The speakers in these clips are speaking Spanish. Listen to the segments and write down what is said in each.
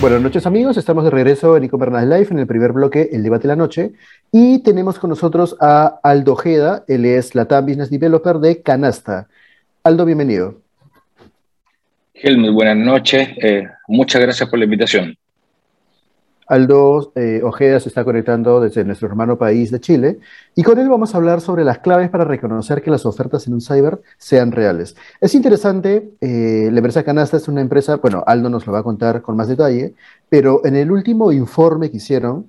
Buenas noches amigos, estamos de regreso en e-commerce Live en el primer bloque, el debate de la noche, y tenemos con nosotros a Aldo Ojeda, él es Latam Business Developer de Canasta. Aldo, bienvenido. Helmut, buenas noches, eh, muchas gracias por la invitación. Aldo eh, Ojeda se está conectando desde nuestro hermano país de Chile y con él vamos a hablar sobre las claves para reconocer que las ofertas en un cyber sean reales. Es interesante, eh, la empresa Canasta es una empresa, bueno, Aldo nos lo va a contar con más detalle, pero en el último informe que hicieron.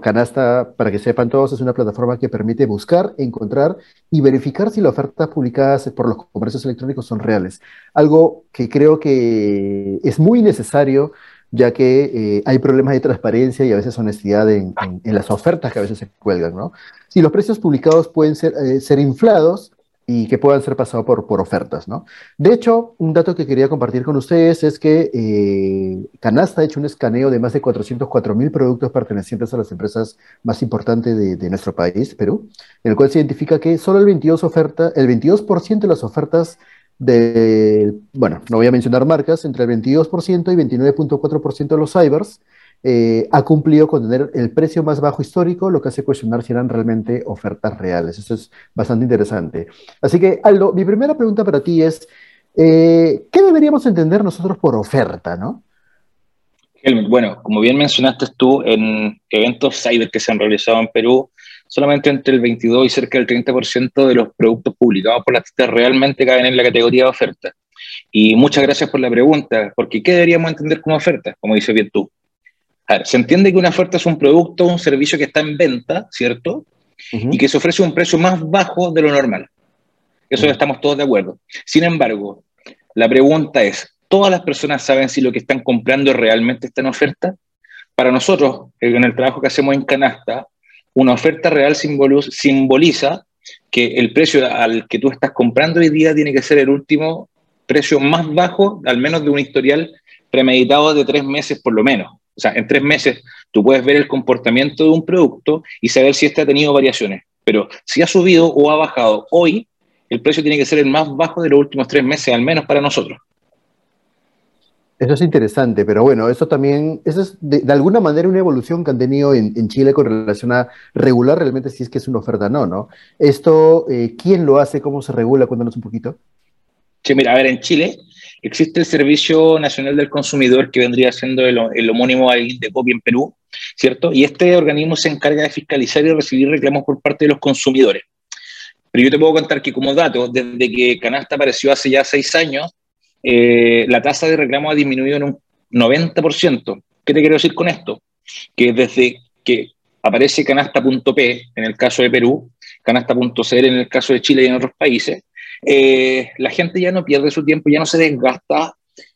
Canasta, para que sepan todos, es una plataforma que permite buscar, encontrar y verificar si las ofertas publicadas por los comercios electrónicos son reales. Algo que creo que es muy necesario ya que eh, hay problemas de transparencia y a veces honestidad en, las ofertas que a veces se cuelgan, ¿no? Si los precios publicados pueden ser, eh, ser inflados y que puedan ser pasados por, por ofertas, ¿no? De hecho, un dato que quería compartir con ustedes es que eh, Canasta ha hecho un escaneo de más de 404 mil productos pertenecientes a las empresas más importantes de, de, nuestro país, Perú, en el cual se identifica que solo el 22%, oferta, el 22 de las ofertas de, bueno, no voy a mencionar marcas, entre el 22% y 29.4% de los cybers eh, ha cumplido con tener el precio más bajo histórico, lo que hace cuestionar si eran realmente ofertas reales. Eso es bastante interesante. Así que, Aldo, mi primera pregunta para ti es, eh, ¿qué deberíamos entender nosotros por oferta, no? Bueno, como bien mencionaste tú, en eventos cyber que se han realizado en Perú, solamente entre el 22 y cerca del 30% de los productos publicados por las tiendas realmente caen en la categoría de oferta. Y muchas gracias por la pregunta, porque ¿qué deberíamos entender como oferta? Como dice bien tú. A ver, se entiende que una oferta es un producto o un servicio que está en venta, ¿cierto? Y que se ofrece un precio más bajo de lo normal. Eso estamos todos de acuerdo. Sin embargo, la pregunta es, ¿todas las personas saben si lo que están comprando realmente está en oferta? Para nosotros, en el trabajo que hacemos en Canasta, una oferta real simboliza que el precio al que tú estás comprando hoy día tiene que ser el último precio más bajo, al menos de un historial premeditado de tres meses por lo menos. O sea, en tres meses tú puedes ver el comportamiento de un producto y saber si este ha tenido variaciones. Pero si ha subido o ha bajado hoy, el precio tiene que ser el más bajo de los últimos tres meses, al menos para nosotros. Eso es interesante, pero bueno, eso también, eso es de, alguna manera una evolución que han tenido en, Chile con relación a regular realmente si es que es una oferta no, ¿no? Esto, eh, ¿quién lo hace? ¿Cómo se regula? Cuéntanos un poquito. Sí, mira, a ver, en Chile existe el Servicio Nacional del Consumidor que vendría siendo el, homónimo de COPI en Perú, ¿cierto? Y este organismo se encarga de fiscalizar y recibir reclamos por parte de los consumidores. Pero yo te puedo contar que como dato, desde que Canasta apareció hace ya seis años, eh, la tasa de reclamo ha disminuido en un 90%. ¿Qué te quiero decir con esto? Que desde que aparece canasta.p en el caso de Perú, canasta.cl en el caso de Chile y en otros países, eh, la gente ya no pierde su tiempo, ya no se desgasta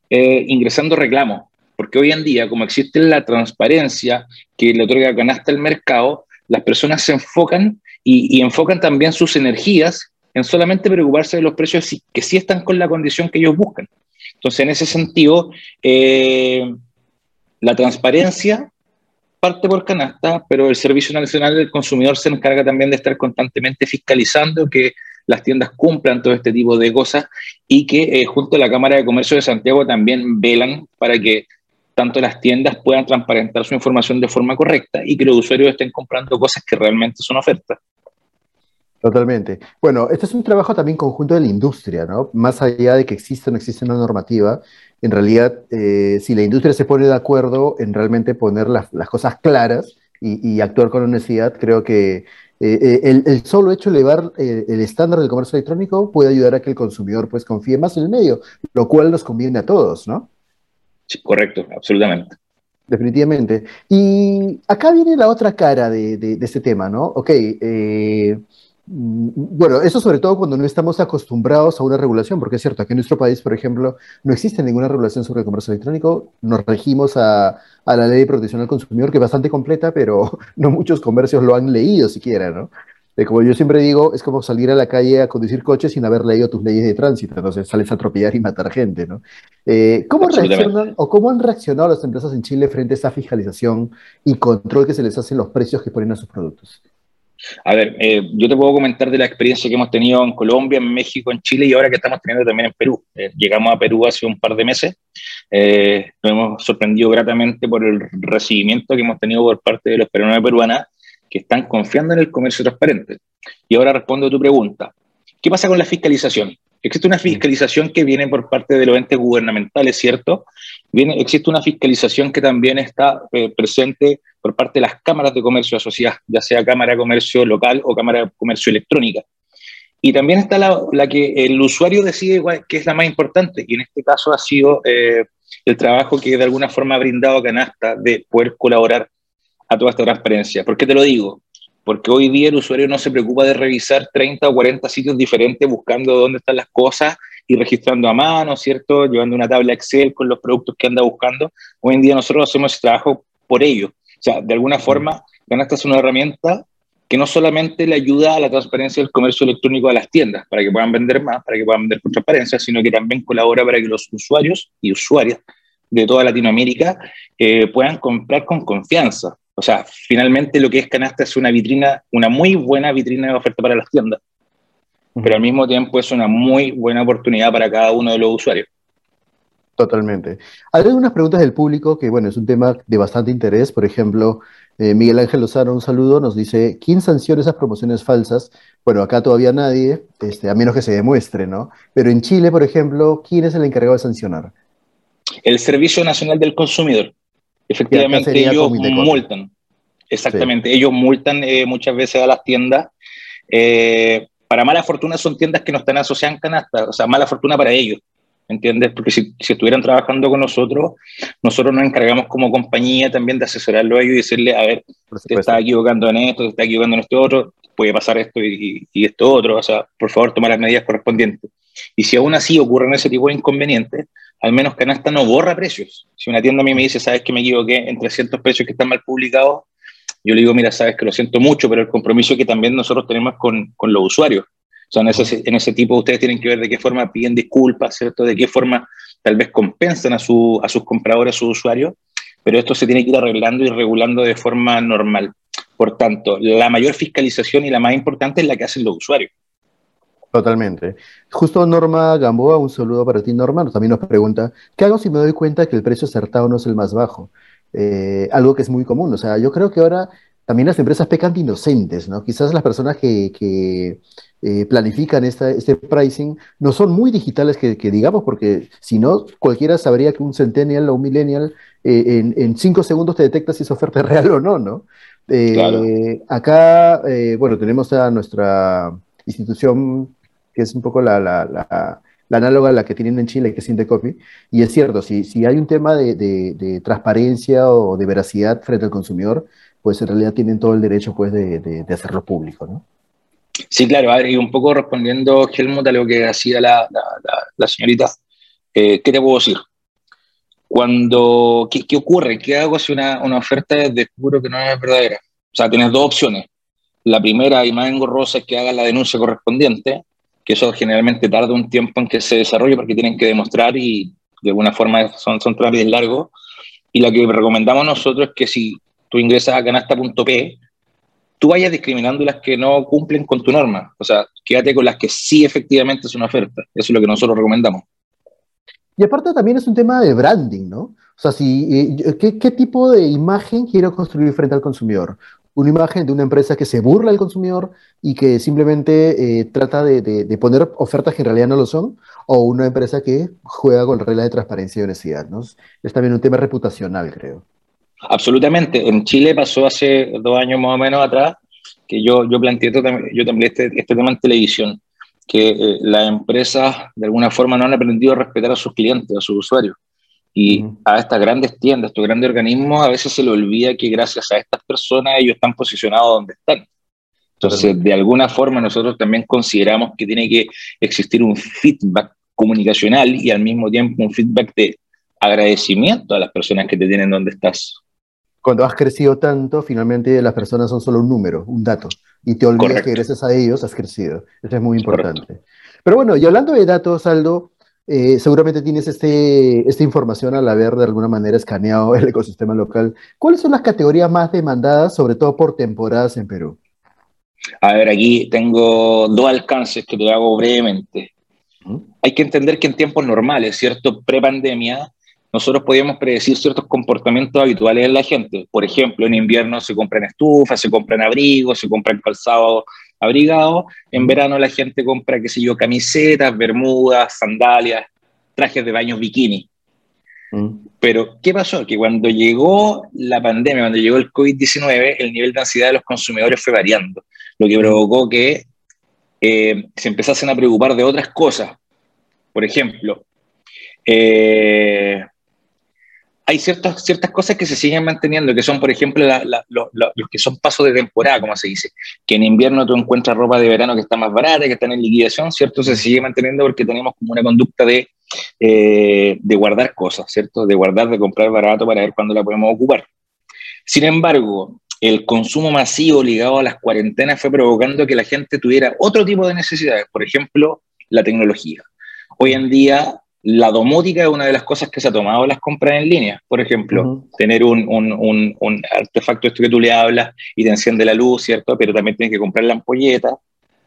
eh, ingresando reclamos, porque hoy en día, como existe la transparencia que le otorga canasta al mercado, las personas se enfocan y, y enfocan también sus energías en solamente preocuparse de los precios que sí están con la condición que ellos buscan. Entonces, en ese sentido, eh, la transparencia parte por canasta, pero el Servicio Nacional del Consumidor se encarga también de estar constantemente fiscalizando que las tiendas cumplan todo este tipo de cosas y que eh, junto a la Cámara de Comercio de Santiago también velan para que tanto las tiendas puedan transparentar su información de forma correcta y que los usuarios estén comprando cosas que realmente son ofertas. Totalmente. Bueno, este es un trabajo también conjunto de la industria, ¿no? Más allá de que exista o no existe una normativa, en realidad, eh, si la industria se pone de acuerdo en realmente poner las, cosas claras y, actuar con honestidad, creo que eh, el, solo hecho de elevar el estándar del comercio electrónico puede ayudar a que el consumidor pues confíe más en el medio, lo cual nos conviene a todos, ¿no? Sí, correcto, absolutamente. Definitivamente. Y acá viene la otra cara de, de este tema, ¿no? Ok, Mm, bueno, eso sobre todo cuando no estamos acostumbrados a una regulación, porque es cierto, aquí en nuestro país, por ejemplo, no existe ninguna regulación sobre el comercio electrónico, nos regimos a, la ley de protección al consumidor, que es bastante completa, pero no muchos comercios lo han leído siquiera, ¿no? Eh, como yo siempre digo, es como salir a la calle a conducir coches sin haber leído tus leyes de tránsito, entonces sales a atropellar y matar gente, ¿no? Eh, ¿Cómo reaccionan o cómo han reaccionado las empresas en Chile frente a esta fiscalización y control que se les hace en los precios que ponen a sus productos? A ver, eh, yo te puedo comentar de la experiencia que hemos tenido en Colombia, en México, en Chile y ahora que estamos teniendo también en Perú. Eh, llegamos a Perú hace un par de meses. Eh, nos hemos sorprendido gratamente por el recibimiento que hemos tenido por parte de los peruanos y peruanas que están confiando en el comercio transparente. Y ahora respondo a tu pregunta. ¿Qué pasa con la fiscalización? Existe una fiscalización que viene por parte de los entes gubernamentales, ¿cierto? Viene, existe una fiscalización que también está presente por parte de las cámaras de comercio asociadas, ya sea Cámara de Comercio local o Cámara de Comercio electrónica. Y también está la, la que el usuario decide qué es la más importante, y en este caso ha sido eh, el trabajo que de alguna forma ha brindado Canasta de poder colaborar a toda esta transparencia. ¿Por qué te lo digo? Porque hoy día el usuario no se preocupa de revisar 30 o 40 sitios diferentes buscando dónde están las cosas y registrando a mano, ¿cierto? Llevando una tabla Excel con los productos que anda buscando. Hoy en día nosotros hacemos ese trabajo por ello. O sea, de alguna forma, Canasta es una herramienta que no solamente le ayuda a la transparencia del comercio electrónico a las tiendas, para que puedan vender más, para que puedan vender con transparencia, sino que también colabora para que los usuarios y usuarias de toda Latinoamérica eh, puedan comprar con confianza. O sea, finalmente lo que es Canasta es una vitrina, una muy buena vitrina de oferta para las tiendas, pero al mismo tiempo es una muy buena oportunidad para cada uno de los usuarios. Totalmente. Hay algunas preguntas del público que, bueno, es un tema de bastante interés. Por ejemplo, eh, Miguel Ángel Lozano, un saludo, nos dice, ¿quién sanciona esas promociones falsas? Bueno, acá todavía nadie, este, a menos que se demuestre, ¿no? Pero en Chile, por ejemplo, ¿quién es el encargado de sancionar? El Servicio Nacional del Consumidor. Efectivamente, ellos multan. Exactamente, ellos multan eh, muchas veces a las tiendas. Eh, para mala fortuna son tiendas que no están asociadas en canasta, o sea, mala fortuna para ellos ¿entiendes? Porque si, si, estuvieran trabajando con nosotros, nosotros nos encargamos como compañía también de asesorarlo a ellos y decirle, a ver, te estás equivocando en esto, te estás equivocando en esto otro, puede pasar esto y, y, esto otro, o sea, por favor, toma las medidas correspondientes. Y si aún así ocurren ese tipo de inconvenientes, al menos Canasta no borra precios. Si una tienda a mí me dice, sabes que me equivoqué en 300 precios que están mal publicados, yo le digo, mira, sabes que lo siento mucho, pero el compromiso que también nosotros tenemos con, con los usuarios. O sea, en ese, en ese tipo ustedes tienen que ver de qué forma piden disculpas, ¿cierto? De qué forma tal vez compensan a, su, a sus compradores, a sus usuarios, pero esto se tiene que ir arreglando y regulando de forma normal. Por tanto, la mayor fiscalización y la más importante es la que hacen los usuarios. Totalmente. Justo Norma Gamboa, un saludo para ti, Norma, también nos pregunta, ¿qué hago si me doy cuenta que el precio acertado no es el más bajo? Eh, algo que es muy común. O sea, yo creo que ahora también las empresas pecan de inocentes, ¿no? Quizás las personas que, que eh, planifican esta, este pricing no son muy digitales que, digamos, porque si no, cualquiera sabría que un centennial o un millennial eh, en, cinco segundos te detecta si esa oferta es real o no, ¿no? Eh, acá, bueno, tenemos a nuestra institución, que es un poco la, la, la, análoga a la que tienen en Chile, que es Indecopy, y es cierto, si, si hay un tema de, de, transparencia o de veracidad frente al consumidor, pues en realidad tienen todo el derecho pues, de, de hacerlo público, ¿no? Sí, claro, y un poco respondiendo, Helmut, a lo que hacía la, la, señorita, eh, ¿qué te puedo decir? Cuando, ¿qué, ocurre? ¿Qué hago si una, una oferta descubro que no es verdadera? O sea, tienes dos opciones. La primera y más engorrosa es que hagas la denuncia correspondiente, que eso generalmente tarda un tiempo en que se desarrolle porque tienen que demostrar y de alguna forma son, son trámites largos. Y la que recomendamos nosotros es que si tú ingresas a canasta.p, tú vayas discriminando las que no cumplen con tu norma. O sea, quédate con las que sí efectivamente es una oferta. Eso es lo que nosotros recomendamos. Y aparte también es un tema de branding, ¿no? O sea, si, eh, ¿qué, tipo de imagen quiero construir frente al consumidor? ¿Una imagen de una empresa que se burla del consumidor y que simplemente eh, trata de, poner ofertas que en realidad no lo son? ¿O una empresa que juega con reglas de transparencia y honestidad? ¿no? Es también un tema reputacional, creo. Absolutamente. En Chile pasó hace dos años más o menos atrás que yo, yo planteé yo también este, este tema en televisión, que eh, las empresas de alguna forma no han aprendido a respetar a sus clientes, a sus usuarios. Y a estas grandes tiendas, estos grandes organismos, a veces se le olvida que gracias a estas personas ellos están posicionados donde están. Entonces, de alguna forma nosotros también consideramos que tiene que existir un feedback comunicacional y al mismo tiempo un feedback de agradecimiento a las personas que te tienen donde estás. Cuando has crecido tanto, finalmente las personas son solo un número, un dato, y te olvidas que gracias a ellos has crecido. Eso es muy importante. Pero bueno, y hablando de datos, Aldo, eh, seguramente tienes este, esta información al haber de alguna manera escaneado el ecosistema local. ¿Cuáles son las categorías más demandadas, sobre todo por temporadas en Perú? A ver, aquí tengo dos alcances que te hago brevemente. Hay que entender que en tiempos normales, ¿cierto? Pre-pandemia, nosotros podíamos predecir ciertos comportamientos habituales en la gente. Por ejemplo, en invierno se compran estufas, se compran abrigos, se compran calzados abrigados. En verano la gente compra, qué sé yo, camisetas, bermudas, sandalias, trajes de baño bikini. Pero, ¿qué pasó? Que cuando llegó la pandemia, cuando llegó el COVID-19, el nivel de ansiedad de los consumidores fue variando, lo que provocó que eh, se empezasen a preocupar de otras cosas. Por ejemplo, eh, hay ciertas, ciertas cosas que se siguen manteniendo, que son, por ejemplo, los que son pasos de temporada, como se dice, que en invierno tú encuentras ropa de verano que está más barata, que está en liquidación, ¿cierto? Se sigue manteniendo porque tenemos como una conducta de, eh, de guardar cosas, ¿cierto? De guardar, de comprar barato para ver cuándo la podemos ocupar. Sin embargo, el consumo masivo ligado a las cuarentenas fue provocando que la gente tuviera otro tipo de necesidades, por ejemplo, la tecnología. Hoy en día la domótica es una de las cosas que se ha tomado las compras en línea. Por ejemplo, tener un, un, un, artefacto esto que tú le hablas y te enciende la luz, ¿cierto? Pero también tienes que comprar la ampolleta,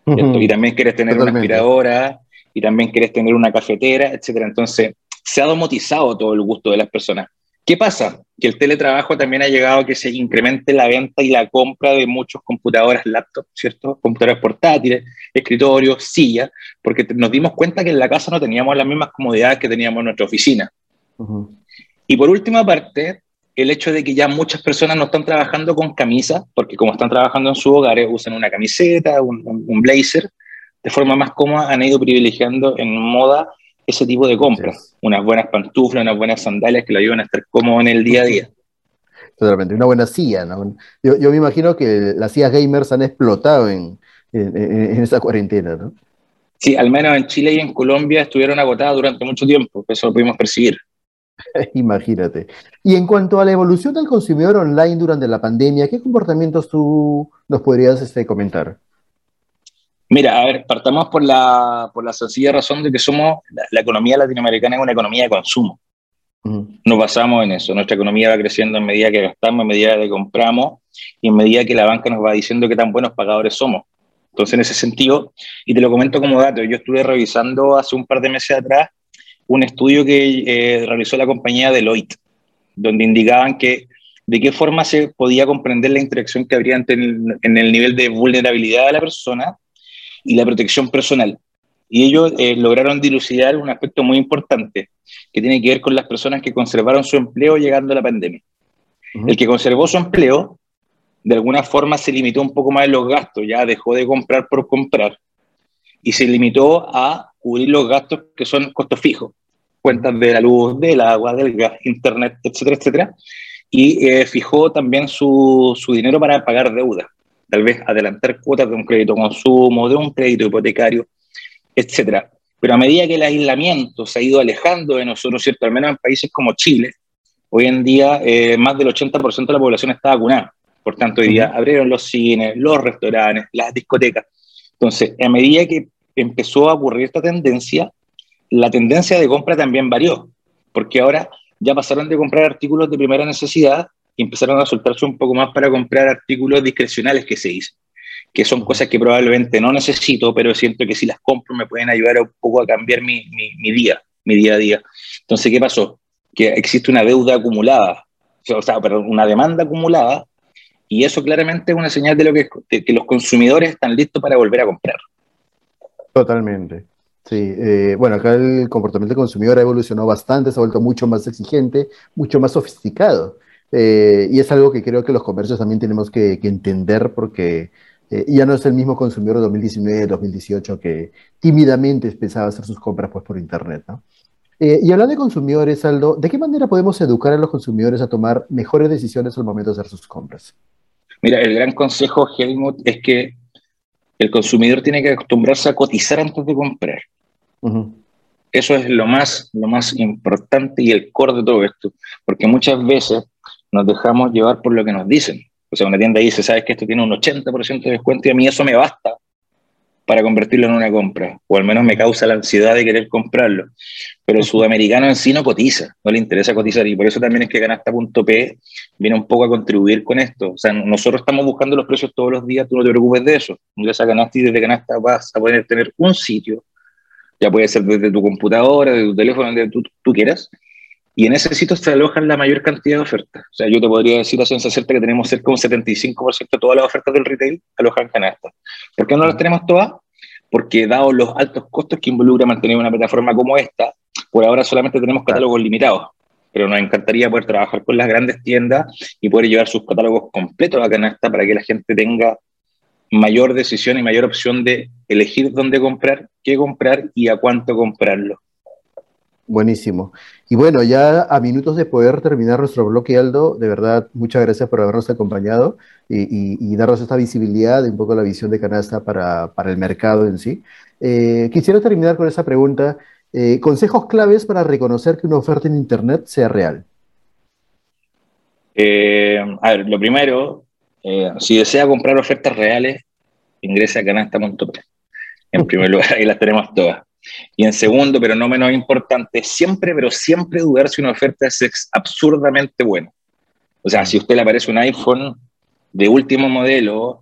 Y también quieres tener una aspiradora, y también quieres tener una cafetera, etcétera. Entonces, se ha domotizado todo el gusto de las personas. ¿Qué pasa? Que el teletrabajo también ha llegado a que se incremente la venta y la compra de muchos computadoras, laptops, ¿cierto? Computadoras portátiles, escritorios, sillas, porque nos dimos cuenta que en la casa no teníamos las mismas comodidades que teníamos en nuestra oficina. Y por última parte, el hecho de que ya muchas personas no están trabajando con camisas, porque como están trabajando en sus hogares, usan una camiseta, un, un blazer, de forma más cómoda han ido privilegiando en moda ese tipo de compras. Unas buenas pantuflas, unas buenas sandalias que lo ayudan a estar cómodo en el día a día. Totalmente, una buena silla. ¿no? Yo, yo, me imagino que las sillas gamers han explotado en, en, en, esa cuarentena, ¿no? Sí, al menos en Chile y en Colombia estuvieron agotadas durante mucho tiempo, eso lo pudimos percibir. Imagínate. Y en cuanto a la evolución del consumidor online durante la pandemia, ¿qué comportamientos tú nos podrías este, comentar? Mira, a ver, partamos por la, por la sencilla razón de que somos, la, economía latinoamericana es una economía de consumo. Nos basamos en eso. Nuestra economía va creciendo en medida que gastamos, en medida que compramos y en medida que la banca nos va diciendo qué tan buenos pagadores somos. Entonces, en ese sentido, y te lo comento como dato, yo estuve revisando hace un par de meses atrás un estudio que eh, realizó la compañía Deloitte, donde indicaban que de qué forma se podía comprender la interacción que habría en el nivel de vulnerabilidad de la persona y la protección personal. Y ellos eh, lograron dilucidar un aspecto muy importante que tiene que ver con las personas que conservaron su empleo llegando a la pandemia. El que conservó su empleo, de alguna forma se limitó un poco más en los gastos, ya dejó de comprar por comprar y se limitó a cubrir los gastos que son costos fijos, cuentas de la luz, del agua, del gas, internet, etcétera, etcétera. Y eh, fijó también su, su dinero para pagar deuda tal vez adelantar cuotas de un crédito consumo, de un crédito hipotecario, etcétera. Pero a medida que el aislamiento se ha ido alejando de nosotros, ¿cierto? Al menos en países como Chile, hoy en día eh, más del 80% de la población está vacunada. Por tanto, hoy día abrieron los cines, los restaurantes, las discotecas. Entonces, a medida que empezó a ocurrir esta tendencia, la tendencia de compra también varió, porque ahora ya pasaron de comprar artículos de primera necesidad y empezaron a soltarse un poco más para comprar artículos discrecionales que se dicen, que son cosas que probablemente no necesito, pero siento que si las compro me pueden ayudar un poco a cambiar mi, mi, día, mi día a día. Entonces, ¿qué pasó? Que existe una deuda acumulada, o sea, perdón, una demanda acumulada, y eso claramente es una señal de, lo que, que los consumidores están listos para volver a comprar. Totalmente. Sí, eh, bueno, acá el comportamiento del consumidor ha evolucionado bastante, se ha vuelto mucho más exigente, mucho más sofisticado. Eh, y es algo que creo que los comercios también tenemos que, entender porque eh, ya no es el mismo consumidor de 2019, 2018 que tímidamente empezaba a hacer sus compras pues, por Internet. ¿no? Eh, y hablando de consumidores, Aldo, ¿de qué manera podemos educar a los consumidores a tomar mejores decisiones al momento de hacer sus compras? Mira, el gran consejo, Helmut, es que el consumidor tiene que acostumbrarse a cotizar antes de comprar. Eso es lo más, lo más importante y el core de todo esto, porque muchas veces nos dejamos llevar por lo que nos dicen. O sea, una tienda dice, sabes que esto tiene un 80% de descuento y a mí eso me basta para convertirlo en una compra, o al menos me causa la ansiedad de querer comprarlo. Pero el sudamericano en sí no cotiza, no le interesa cotizar, y por eso también es que Canasta.p viene un poco a contribuir con esto. O sea, nosotros estamos buscando los precios todos los días, tú no te preocupes de eso. Ingresa a Canasta y desde Canasta vas a poder tener un sitio, ya puede ser desde tu computadora, desde tu teléfono, donde tú, tú quieras, y en ese sitio se alojan la mayor cantidad de ofertas. O sea, yo te podría decir a ciencia cierta que tenemos cerca de un 75% de todas las ofertas del retail alojan en canasta. ¿Por qué no las tenemos todas? Porque dado los altos costos que involucra mantener una plataforma como esta, por ahora solamente tenemos catálogos limitados. Pero nos encantaría poder trabajar con las grandes tiendas y poder llevar sus catálogos completos a canasta para que la gente tenga mayor decisión y mayor opción de elegir dónde comprar, qué comprar y a cuánto comprarlo. Buenísimo. Y bueno, ya a minutos de poder terminar nuestro bloque, Aldo, de verdad, muchas gracias por habernos acompañado y, darnos esta visibilidad de un poco la visión de Canasta para, el mercado en sí. Eh, quisiera terminar con esa pregunta. Eh, consejos claves para reconocer que una oferta en Internet sea real. Eh, a ver, lo primero, si desea comprar ofertas reales, ingrese a canasta.p. En primer lugar, ahí las tenemos todas. Y en segundo, pero no menos importante, siempre, pero siempre dudar si una oferta es absurdamente buena. O sea, si usted le aparece un iPhone de último modelo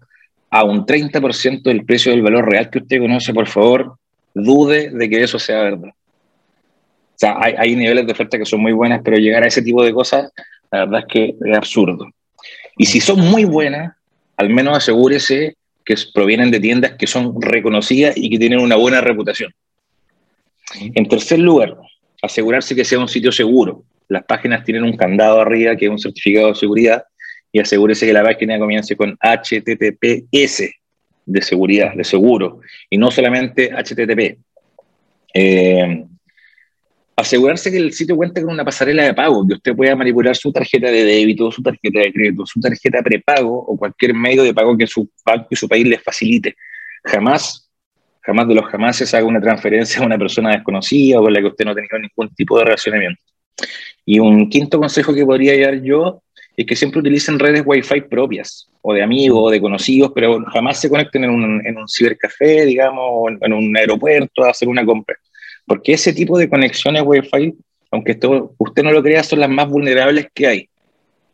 a un 30% del precio del valor real que usted conoce, por favor, dude de que eso sea verdad. O sea, hay, hay niveles de oferta que son muy buenas, pero llegar a ese tipo de cosas, la verdad es que es absurdo. Y si son muy buenas, al menos asegúrese que provienen de tiendas que son reconocidas y que tienen una buena reputación. En tercer lugar, asegurarse que sea un sitio seguro. Las páginas tienen un candado arriba que es un certificado de seguridad y asegúrese que la página comience con HTTPS de seguridad, de seguro, y no solamente HTTP. Eh, asegurarse que el sitio cuente con una pasarela de pago, que usted pueda manipular su tarjeta de débito, su tarjeta de crédito, su tarjeta prepago o cualquier medio de pago que su banco y su país les facilite. Jamás jamás de los jamases haga una transferencia a una persona desconocida o con la que usted no tenido ningún tipo de relacionamiento. Y un quinto consejo que podría dar yo es que siempre utilicen redes Wi-Fi propias, o de amigos, o de conocidos, pero jamás se conecten en un, en un cibercafé, digamos, o en, un aeropuerto a hacer una compra. Porque ese tipo de conexiones Wi-Fi, aunque esto, usted no lo crea, son las más vulnerables que hay.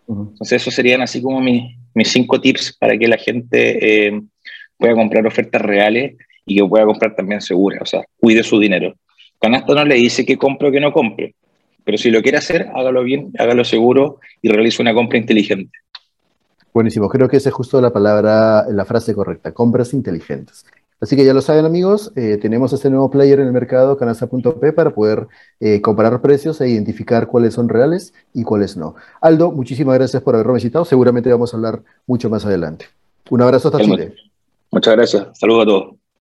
Entonces, esos serían así como mis, mis cinco tips para que la gente eh, pueda comprar ofertas reales y que pueda comprar también segura, o sea, cuide su dinero. Canasta no le dice que compre o que no compre, pero si lo quiere hacer, hágalo bien, hágalo seguro y realice una compra inteligente. Buenísimo, creo que esa es justo la palabra, la frase correcta, compras inteligentes. Así que ya lo saben amigos, eh, tenemos este nuevo player en el mercado, canasta.p, para poder eh, comparar precios e identificar cuáles son reales y cuáles no. Aldo, muchísimas gracias por habernos visitado, seguramente vamos a hablar mucho más adelante. Un abrazo hasta Chile. Muchas gracias, saludos a todos.